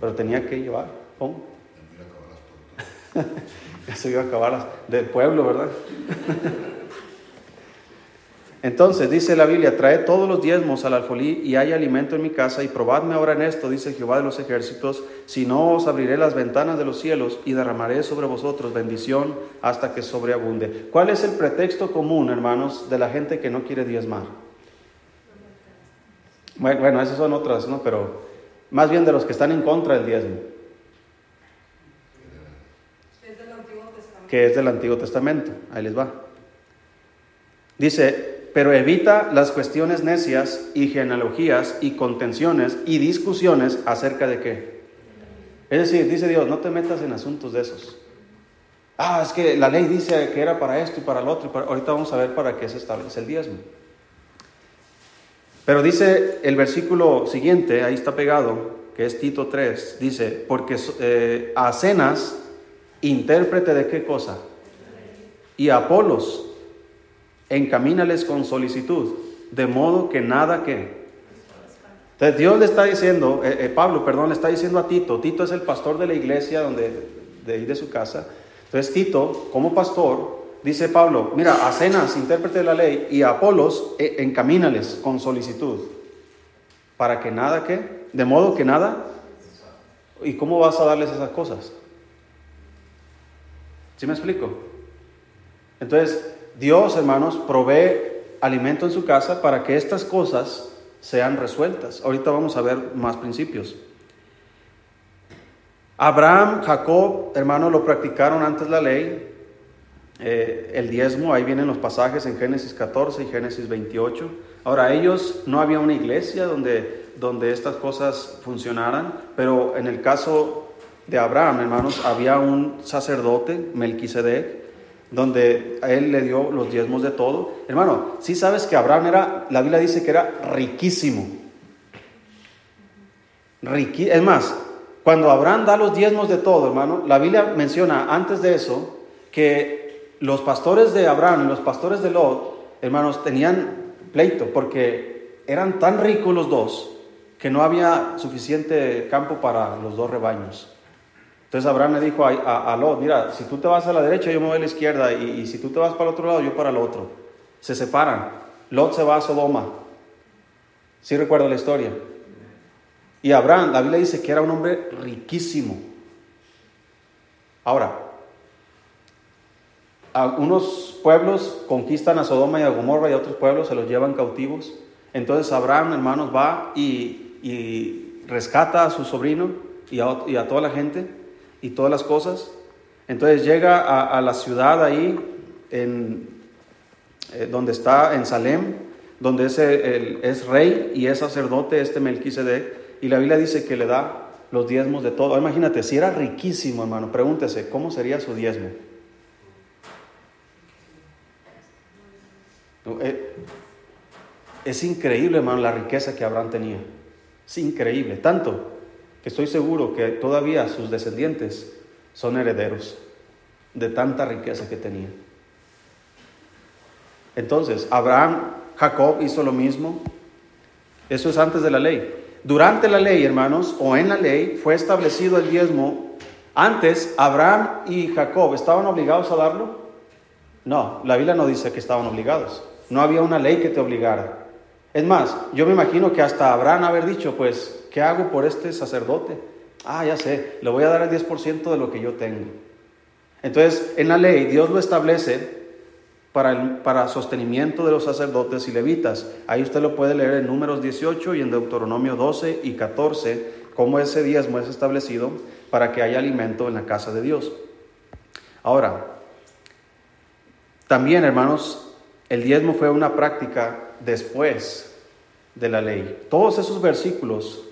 Pero tenía que llevar, ¿pum? Eso iba a acabar del pueblo, ¿verdad? Entonces dice la Biblia, trae todos los diezmos al alfolí y hay alimento en mi casa y probadme ahora en esto, dice Jehová de los ejércitos, si no os abriré las ventanas de los cielos y derramaré sobre vosotros bendición hasta que sobreabunde. ¿Cuál es el pretexto común, hermanos, de la gente que no quiere diezmar? Bueno, bueno esas son otras, ¿no? Pero más bien de los que están en contra del diezmo. Que es del Antiguo Testamento. Ahí les va. Dice, pero evita las cuestiones necias y genealogías y contenciones y discusiones acerca de qué. Es decir, dice Dios, no te metas en asuntos de esos. Ah, es que la ley dice que era para esto y para lo otro. Ahorita vamos a ver para qué se establece el diezmo. Pero dice el versículo siguiente, ahí está pegado, que es Tito 3, dice, porque eh, a Cenas, intérprete de qué cosa, y Apolos, encamínales con solicitud, de modo que nada que... Dios le está diciendo, eh, eh, Pablo, perdón, le está diciendo a Tito, Tito es el pastor de la iglesia donde, de de su casa. Entonces Tito, como pastor, dice Pablo, mira, a Cenas, intérprete de la ley, y a Apolos, eh, encamínales con solicitud, para que nada que, de modo que nada, ¿y cómo vas a darles esas cosas? ¿Sí me explico? Entonces, Dios, hermanos, provee alimento en su casa para que estas cosas sean resueltas. Ahorita vamos a ver más principios. Abraham, Jacob, hermanos, lo practicaron antes la ley. Eh, el diezmo, ahí vienen los pasajes en Génesis 14 y Génesis 28. Ahora, ellos no había una iglesia donde, donde estas cosas funcionaran, pero en el caso de Abraham, hermanos, había un sacerdote, Melquisedec, donde él le dio los diezmos de todo. Hermano, si sabes que Abraham era, la Biblia dice que era riquísimo. es más, cuando Abraham da los diezmos de todo, hermano, la Biblia menciona antes de eso que los pastores de Abraham y los pastores de Lot, hermanos, tenían pleito porque eran tan ricos los dos que no había suficiente campo para los dos rebaños. Entonces Abraham le dijo a, Lot, mira, si tú te vas a la derecha, yo me voy a la izquierda, y, si tú te vas para el otro lado, yo para el otro. Se separan. Lot se va a Sodoma. ¿Sí recuerdo la historia? Y Abraham, la Biblia dice que era un hombre riquísimo. Ahora, unos pueblos conquistan a Sodoma y a Gomorra y a otros pueblos se los llevan cautivos. Entonces Abraham, hermanos, va y, rescata a su sobrino y a toda la gente y todas las cosas. Entonces llega a, la ciudad ahí, en, eh, donde está en Salem, donde es, es rey y es sacerdote este Melquisedec, y la Biblia dice que le da los diezmos de todo. Imagínate, si era riquísimo, hermano, pregúntese, ¿cómo sería su diezmo? Eh, es increíble, hermano, la riqueza que Abraham tenía. Es increíble, tanto que estoy seguro que todavía sus descendientes son herederos de tanta riqueza que tenía. Entonces, Abraham, Jacob hizo lo mismo. Eso es antes de la ley. Durante la ley, hermanos, o en la ley, fue establecido el diezmo. Antes, Abraham y Jacob estaban obligados a darlo. No, la Biblia no dice que estaban obligados. No había una ley que te obligara. Es más, yo me imagino que hasta Abraham haber dicho, pues, ¿qué hago por este sacerdote? Ah, ya sé, le voy a dar el 10% de lo que yo tengo. Entonces, en la ley, Dios lo establece para, el, para sostenimiento de los sacerdotes y levitas. Ahí usted lo puede leer en Números 18 y en Deuteronomio 12 y 14, cómo ese diezmo es establecido para que haya alimento en la casa de Dios. Ahora, también, hermanos, el diezmo fue una práctica después de la ley. Todos esos versículos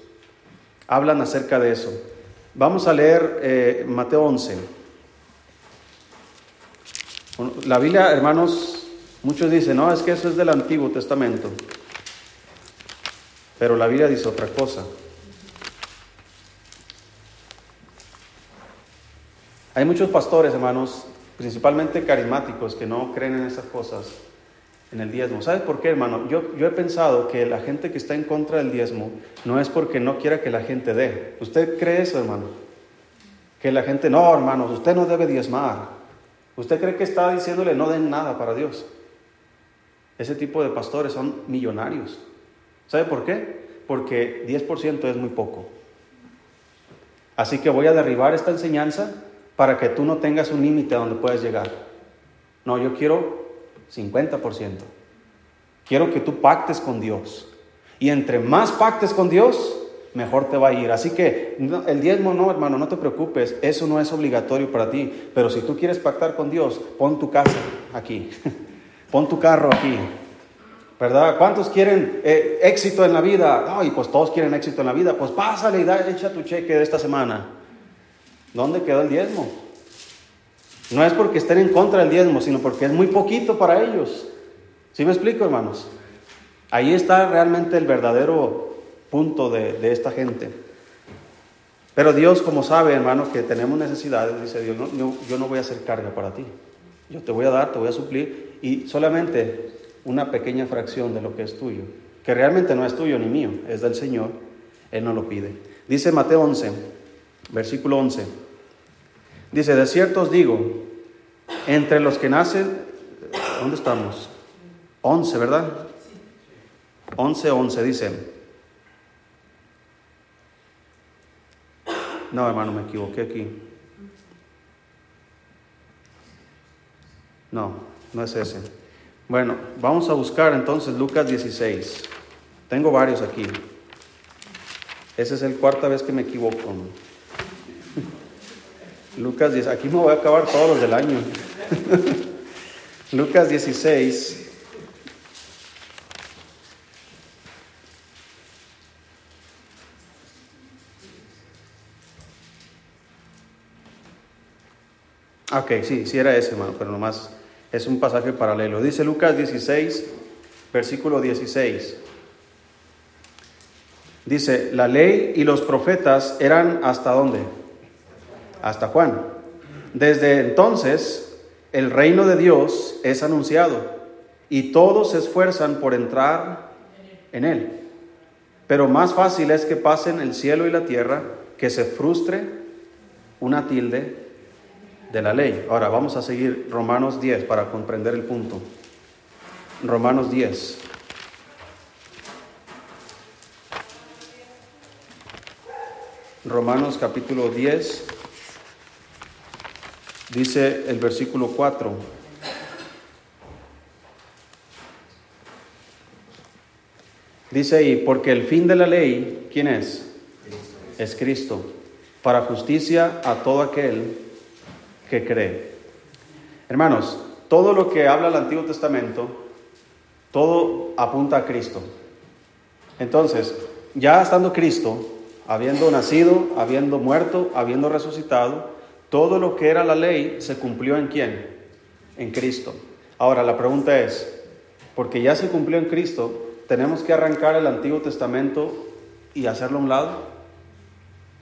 hablan acerca de eso. Vamos a leer eh, Mateo 11. La Biblia, hermanos, muchos dicen, no, es que eso es del Antiguo Testamento. Pero la Biblia dice otra cosa. Hay muchos pastores, hermanos, principalmente carismáticos, que no creen en esas cosas, en el diezmo. ¿Sabes por qué, hermano? Yo, yo he pensado que la gente que está en contra del diezmo no es porque no quiera que la gente dé. ¿Usted cree eso, hermano? Que la gente, no, hermanos, usted no debe diezmar. ¿Usted cree que está diciéndole no den nada para Dios? Ese tipo de pastores son millonarios. ¿Sabe por qué? Porque 10% es muy poco. Así que voy a derribar esta enseñanza para que tú no tengas un límite a donde puedes llegar. No, yo quiero 50%. Quiero que tú pactes con Dios. Y entre más pactes con Dios, mejor te va a ir. Así que el diezmo no, hermano, no te preocupes, eso no es obligatorio para ti. Pero si tú quieres pactar con Dios, pon tu casa aquí, pon tu carro aquí. ¿Verdad? ¿Cuántos quieren eh, éxito en la vida? Ay, pues todos quieren éxito en la vida. Pues pásale y da, echa tu cheque de esta semana. ¿Dónde quedó el diezmo? No es porque estén en contra del diezmo, sino porque es muy poquito para ellos. ¿Sí me explico, hermanos? Ahí está realmente el verdadero punto de, esta gente. Pero Dios, como sabe, hermano, que tenemos necesidades, dice Dios, no, yo no voy a hacer carga para ti. Yo te voy a dar, te voy a suplir, y solamente una pequeña fracción de lo que es tuyo, que realmente no es tuyo ni mío, es del Señor, Él no lo pide. Dice Mateo 11, versículo 11. Dice, de cierto os digo, entre los que nacen, ¿dónde estamos? 11, ¿verdad? 11, 11 dice, No, hermano, me equivoqué aquí. No, no es ese. Bueno, vamos a buscar entonces Lucas 16. Tengo varios aquí. Esa es el cuarta vez que me equivoco. Lucas 10, aquí me voy a acabar todos los del año. Lucas 16, Ok, sí, sí era ese, hermano, pero nomás es un pasaje paralelo. Dice Lucas 16, versículo 16. Dice, la ley y los profetas eran hasta dónde? Hasta Juan. Desde entonces, el reino de Dios es anunciado y todos se esfuerzan por entrar en él. Pero más fácil es que pasen el cielo y la tierra, que se frustre una tilde de la ley. Ahora vamos a seguir Romanos 10 para comprender el punto. Romanos 10. Romanos capítulo 10, dice el versículo 4. Dice ahí, porque el fin de la ley, ¿quién es? Es Cristo, para justicia a todo aquel que cree. Hermanos, todo lo que habla el Antiguo Testamento, todo apunta a Cristo. Entonces, ya estando Cristo, habiendo nacido, habiendo muerto, habiendo resucitado, todo lo que era la ley se cumplió en quién? En Cristo. Ahora, la pregunta es, porque ya se cumplió en Cristo, tenemos que arrancar el Antiguo Testamento y hacerlo a un lado.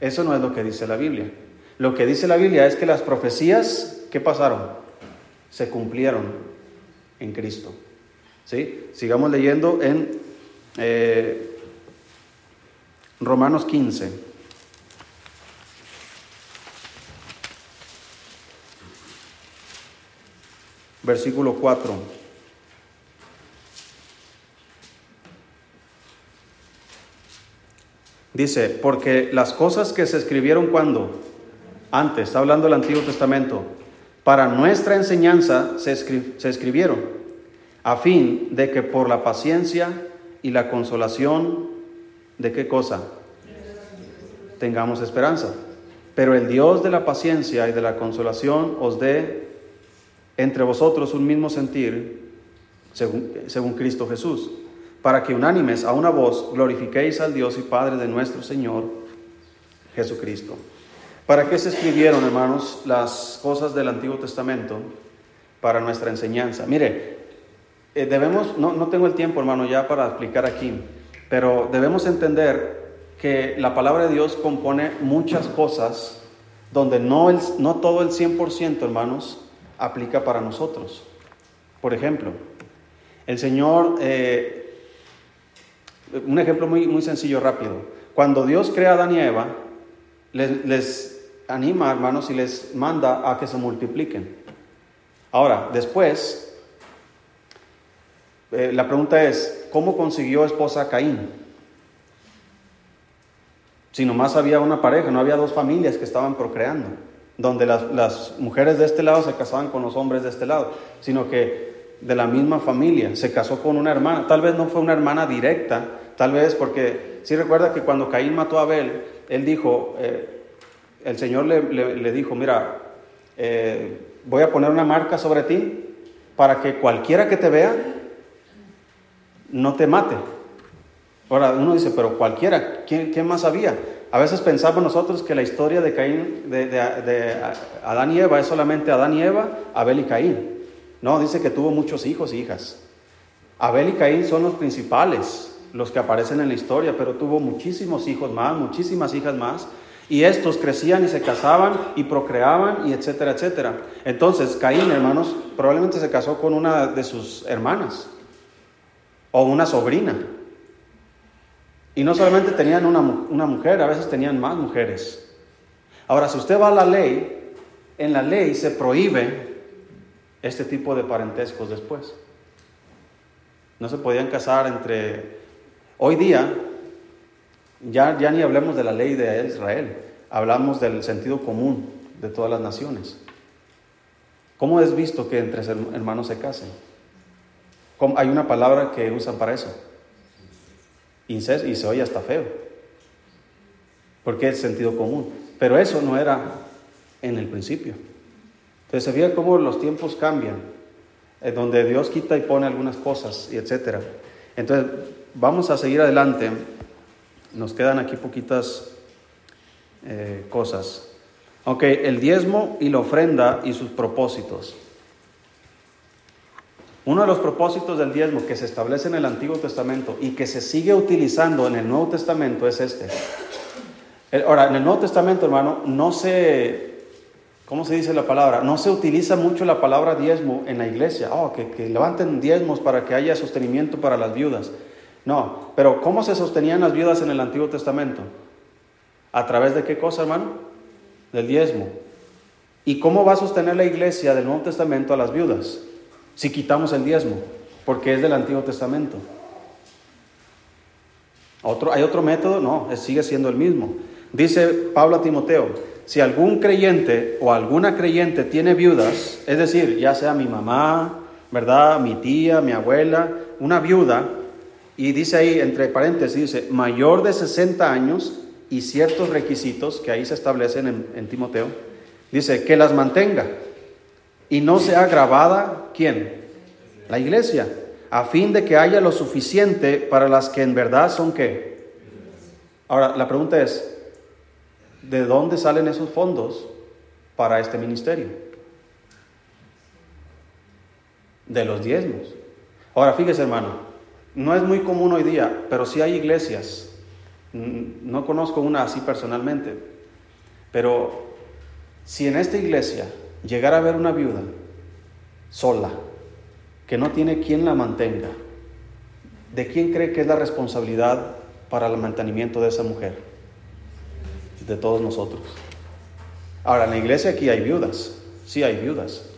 Eso no es lo que dice la Biblia. Lo que dice la Biblia es que las profecías, ¿qué pasaron? Se cumplieron en Cristo. ¿Sí? Sigamos leyendo en eh, Romanos 15. Versículo 4. Dice, porque las cosas que se escribieron cuando, antes, está hablando del Antiguo Testamento, para nuestra enseñanza se, se escribieron, a fin de que por la paciencia y la consolación, ¿de qué cosa? Tengamos esperanza. Pero el Dios de la paciencia y de la consolación os dé entre vosotros un mismo sentir, según, según Cristo Jesús para que unánimes a una voz glorifiquéis al Dios y Padre de nuestro Señor Jesucristo. ¿Para qué se escribieron, hermanos, las cosas del Antiguo Testamento? Para nuestra enseñanza. Mire, eh, debemos, no, no tengo el tiempo, hermano, ya para explicar aquí, pero debemos entender que la palabra de Dios compone muchas cosas donde no, el, no todo el 100%, hermanos, aplica para nosotros. Por ejemplo, el Señor eh, un ejemplo muy, muy sencillo, rápido. Cuando Dios crea a Adán y Eva, les, anima, hermanos, y les manda a que se multipliquen. Ahora, después, eh, la pregunta es, ¿cómo consiguió esposa Caín? Si nomás había una pareja, no había dos familias que estaban procreando, donde las, las mujeres de este lado se casaban con los hombres de este lado, sino que de la misma familia, se casó con una hermana, tal vez no fue una hermana directa, Tal vez porque si recuerda que cuando Caín mató a Abel, él dijo, eh, el Señor le, dijo, mira, eh, voy a poner una marca sobre ti para que cualquiera que te vea no te mate. Ahora uno dice, pero cualquiera, ¿quién, más había? A veces pensamos nosotros que la historia de Caín, de, Adán y Eva es solamente Adán y Eva, Abel y Caín. No, dice que tuvo muchos hijos e hijas. Abel y Caín son los principales los que aparecen en la historia, pero tuvo muchísimos hijos más, muchísimas hijas más, y estos crecían y se casaban y procreaban y etcétera, etcétera. Entonces, Caín, hermanos, probablemente se casó con una de sus hermanas o una sobrina. Y no solamente tenían una, una mujer, a veces tenían más mujeres. Ahora, si usted va a la ley, en la ley se prohíbe este tipo de parentescos después. No se podían casar entre Hoy día, ya, ya ni hablemos de la ley de Israel, hablamos del sentido común de todas las naciones. ¿Cómo es visto que entre hermanos se casen? Hay una palabra que usan para eso. Y se oye hasta feo. Porque es sentido común. Pero eso no era en el principio. Entonces se ve cómo los tiempos cambian, donde Dios quita y pone algunas cosas, y etcétera. Entonces, vamos a seguir adelante. Nos quedan aquí poquitas eh, cosas. Ok, el diezmo y la ofrenda y sus propósitos. Uno de los propósitos del diezmo que se establece en el Antiguo Testamento y que se sigue utilizando en el Nuevo Testamento es este. Ahora, en el Nuevo Testamento, hermano, no se, ¿cómo se dice la palabra? No se utiliza mucho la palabra diezmo en la iglesia. Oh, que, que levanten diezmos para que haya sostenimiento para las viudas. No, pero ¿cómo se sostenían las viudas en el Antiguo Testamento? ¿A través de qué cosa, hermano? Del diezmo. ¿Y cómo va a sostener la iglesia del Nuevo Testamento a las viudas? Si quitamos el diezmo, porque es del Antiguo Testamento. ¿Otro, ¿Hay otro método? No, sigue siendo el mismo. Dice Pablo a Timoteo, si algún creyente o alguna creyente tiene viudas, es decir, ya sea mi mamá, ¿verdad? Mi tía, mi abuela, una viuda, y dice ahí, entre paréntesis, dice, mayor de 60 años y ciertos requisitos que ahí se establecen en, Timoteo, dice, que las mantenga y no sea grabada, ¿quién? La iglesia, a fin de que haya lo suficiente para las que en verdad son qué. Ahora, la pregunta es, ¿de dónde salen esos fondos para este ministerio? De los diezmos. Ahora, fíjese hermano, no es muy común hoy día, pero sí hay iglesias No conozco una así personalmente, pero si en esta iglesia llegara a haber una viuda sola, que no tiene quien la mantenga, ¿de quién cree que es la responsabilidad para el mantenimiento de esa mujer? De todos nosotros. Ahora, en la iglesia aquí hay viudas, sí hay viudas.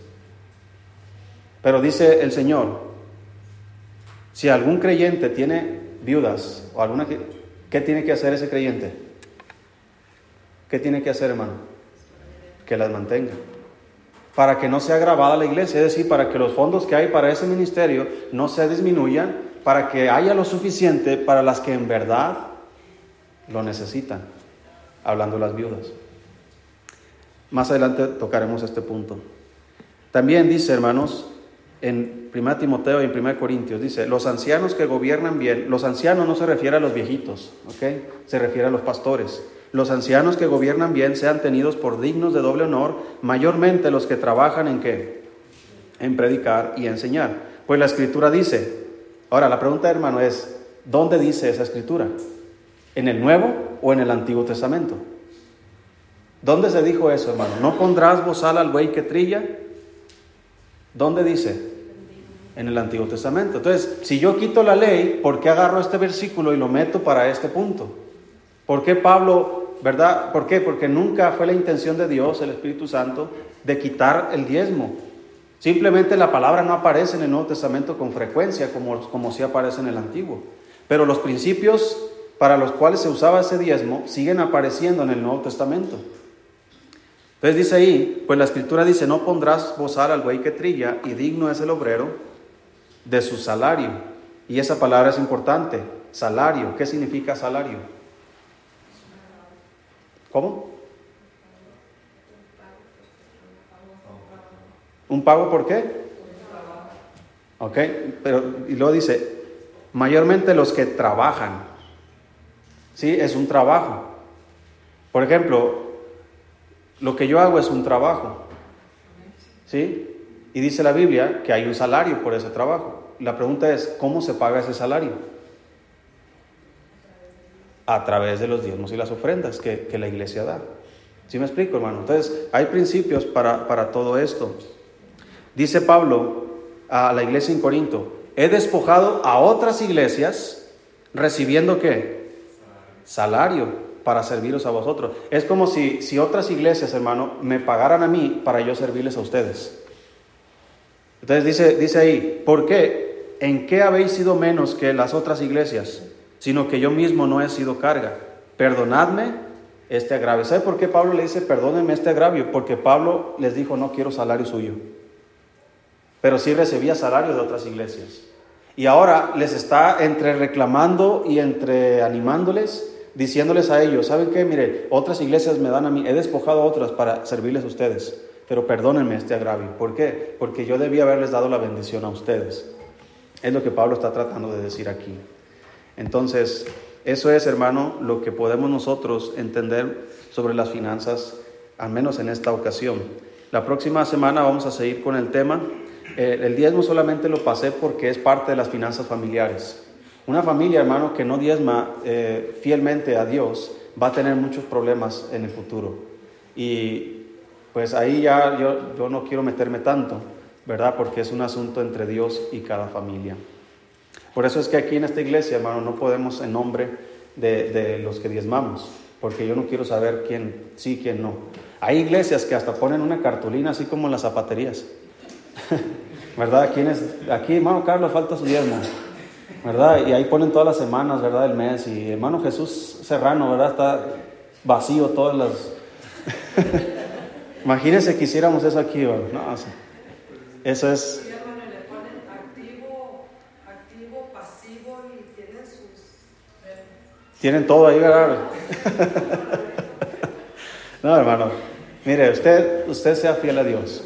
Pero dice el Señor, si algún creyente tiene viudas o alguna ¿qué tiene que hacer ese creyente? ¿Qué tiene que hacer, hermano? Que las mantenga. Para que no sea grabada la iglesia, es decir, para que los fondos que hay para ese ministerio no se disminuyan, para que haya lo suficiente para las que en verdad lo necesitan, hablando las viudas. Más adelante tocaremos este punto. También dice, hermanos, en 1 Timoteo y en 1 Corintios, dice, los ancianos que gobiernan bien, los ancianos no se refiere a los viejitos, ¿ok? Se refiere a los pastores. Los ancianos que gobiernan bien sean tenidos por dignos de doble honor, mayormente los que trabajan en qué? En predicar y enseñar. Pues la escritura dice, ahora la pregunta hermano es, ¿dónde dice esa escritura? ¿En el Nuevo o en el Antiguo Testamento? ¿Dónde se dijo eso, hermano? ¿No pondrás bozal al buey que trilla? ¿Dónde dice? En el Antiguo Testamento. Entonces, si yo quito la ley, ¿por qué agarro este versículo y lo meto para este punto? ¿Por qué Pablo, verdad? ¿Por qué? Porque nunca fue la intención de Dios, el Espíritu Santo, de quitar el diezmo. Simplemente la palabra no aparece en el Nuevo Testamento con frecuencia, como, como sí aparece en el Antiguo. Pero los principios para los cuales se usaba ese diezmo siguen apareciendo en el Nuevo Testamento. Entonces dice ahí, pues la escritura dice, no pondrás bozal al buey que trilla y digno es el obrero de su salario. Y esa palabra es importante, salario. ¿Qué significa salario? ¿Cómo? ¿Un pago por qué? Ok, pero y luego dice, mayormente los que trabajan. Sí, es un trabajo. Por ejemplo, lo que yo hago es un trabajo. ¿Sí? Y dice la Biblia que hay un salario por ese trabajo. La pregunta es, ¿cómo se paga ese salario? A través de los diezmos y las ofrendas que, la iglesia da. ¿Sí me explico, hermano? Entonces, hay principios para, para todo esto. Dice Pablo a la iglesia en Corinto, he despojado a otras iglesias recibiendo qué? Salario para serviros a vosotros. Es como si, si otras iglesias, hermano, me pagaran a mí para yo servirles a ustedes. Entonces dice, dice ahí, ¿por qué? ¿En qué habéis sido menos que las otras iglesias? Sino que yo mismo no he sido carga. Perdonadme este agravio. ¿Sabe por qué Pablo le dice, perdónenme este agravio? Porque Pablo les dijo, no quiero salario suyo. Pero sí recibía salario de otras iglesias. Y ahora les está entre reclamando y entre animándoles diciéndoles a ellos, ¿saben qué? Mire, otras iglesias me dan a mí, he despojado a otras para servirles a ustedes, pero perdónenme este agravio. ¿Por qué? Porque yo debía haberles dado la bendición a ustedes. Es lo que Pablo está tratando de decir aquí. Entonces, eso es, hermano, lo que podemos nosotros entender sobre las finanzas, al menos en esta ocasión. La próxima semana vamos a seguir con el tema. Eh, el diezmo solamente lo pasé porque es parte de las finanzas familiares. Una familia, hermano, que no diezma eh, fielmente a Dios va a tener muchos problemas en el futuro. Y pues ahí ya yo, yo no quiero meterme tanto, ¿verdad? Porque es un asunto entre Dios y cada familia. Por eso es que aquí en esta iglesia, hermano, no podemos en nombre de, de los que diezmamos, porque yo no quiero saber quién sí, quién no. Hay iglesias que hasta ponen una cartulina así como en las zapaterías. ¿Verdad? Aquí, hermano Carlos, falta su diezmo. ¿verdad? Y ahí ponen todas las semanas, ¿verdad? El mes. Y hermano Jesús Serrano, ¿verdad? Está vacío todas las... Imagínense que hiciéramos eso aquí, ¿verdad? No, eso es... Tienen todo ahí, ¿verdad? no, hermano. Mire, usted, usted sea fiel a Dios.